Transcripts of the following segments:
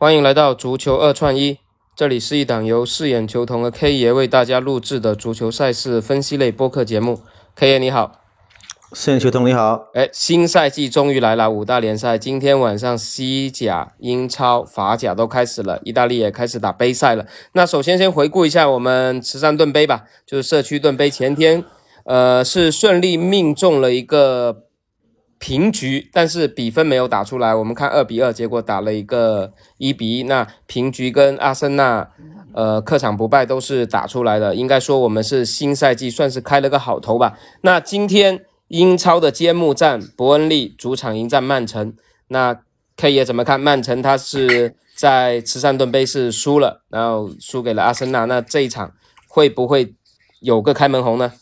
欢迎来到足球二串一，这里是一档由四眼球童的 K 爷为大家录制的足球赛事分析类播客节目。K 爷你好，四眼球童你好。哎，新赛季终于来了，五大联赛今天晚上西甲、英超、法甲都开始了，意大利也开始打杯赛了。那首先先回顾一下我们慈善盾杯吧，就是社区盾杯，前天呃是顺利命中了一个。平局，但是比分没有打出来。我们看二比二，结果打了一个一比一。那平局跟阿森纳，呃，客场不败都是打出来的。应该说我们是新赛季算是开了个好头吧。那今天英超的揭幕战，伯恩利主场迎战曼城。那 K 爷怎么看？曼城他是在慈善盾杯是输了，然后输给了阿森纳。那这一场会不会有个开门红呢？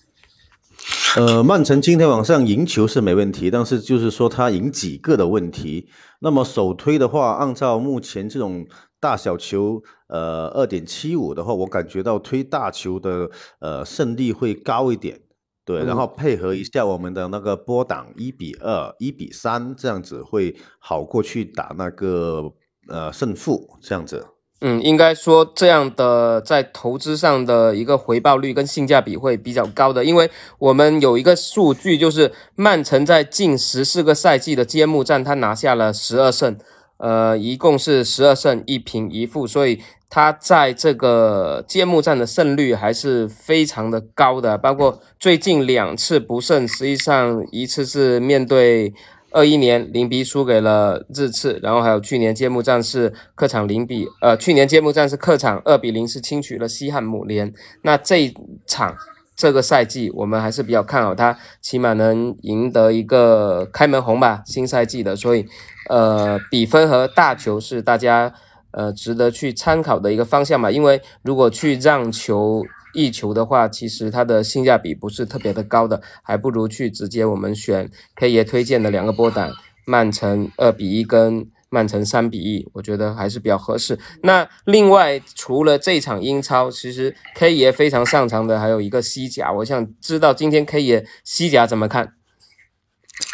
呃，曼城今天晚上赢球是没问题，但是就是说他赢几个的问题。那么首推的话，按照目前这种大小球，呃，二点七五的话，我感觉到推大球的呃胜率会高一点。对，然后配合一下我们的那个波挡一比二、一比三这样子会好过去打那个呃胜负这样子。嗯，应该说这样的在投资上的一个回报率跟性价比会比较高的，因为我们有一个数据，就是曼城在近十四个赛季的揭幕战，他拿下了十二胜，呃，一共是十二胜一平一负，所以他在这个揭幕战的胜率还是非常的高的，包括最近两次不胜，实际上一次是面对。二一年零比输给了日次，然后还有去年揭幕战是客场零比呃，去年揭幕战是客场二比零是轻取了西汉姆联。那这一场这个赛季我们还是比较看好他，起码能赢得一个开门红吧，新赛季的。所以呃，比分和大球是大家呃值得去参考的一个方向嘛，因为如果去让球。一球的话，其实它的性价比不是特别的高的，还不如去直接我们选 K 爷推荐的两个波胆，曼城二比一跟曼城三比一，我觉得还是比较合适。那另外除了这场英超，其实 K 爷非常擅长的还有一个西甲，我想知道今天 K 爷西甲怎么看？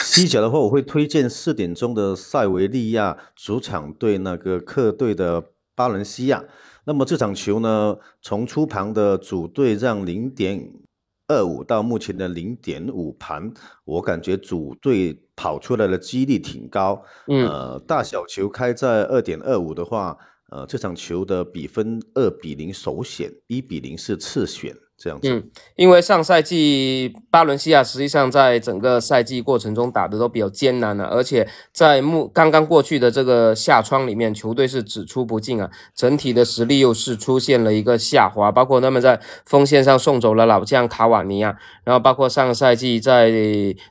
西甲的话，我会推荐四点钟的塞维利亚主场对那个客队的巴伦西亚。那么这场球呢，从出盘的主队让零点二五到目前的零点五盘，我感觉主队跑出来的几率挺高。嗯，呃，大小球开在二点二五的话，呃，这场球的比分二比零首选，一比零是次选。这样子，嗯，因为上赛季巴伦西亚实际上在整个赛季过程中打的都比较艰难了，而且在目刚刚过去的这个夏窗里面，球队是只出不进啊，整体的实力又是出现了一个下滑，包括他们在锋线上送走了老将卡瓦尼亚，然后包括上赛季在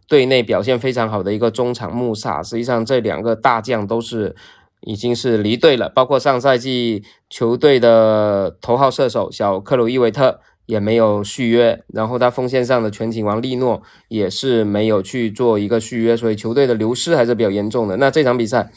队内表现非常好的一个中场穆萨，实际上这两个大将都是已经是离队了，包括上赛季球队的头号射手小克鲁伊维特。也没有续约，然后他锋线上的全景王利诺也是没有去做一个续约，所以球队的流失还是比较严重的。那这场比赛，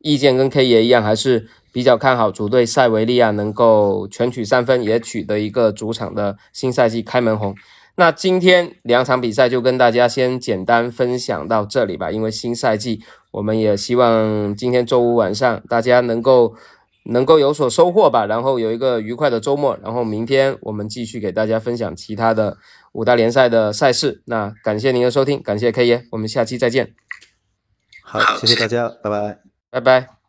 意见跟 K 爷一样，还是比较看好主队塞维利亚能够全取三分，也取得一个主场的新赛季开门红。那今天两场比赛就跟大家先简单分享到这里吧，因为新赛季，我们也希望今天周五晚上大家能够。能够有所收获吧，然后有一个愉快的周末，然后明天我们继续给大家分享其他的五大联赛的赛事。那感谢您的收听，感谢 K 爷，我们下期再见。好，谢谢大家，拜拜，拜拜。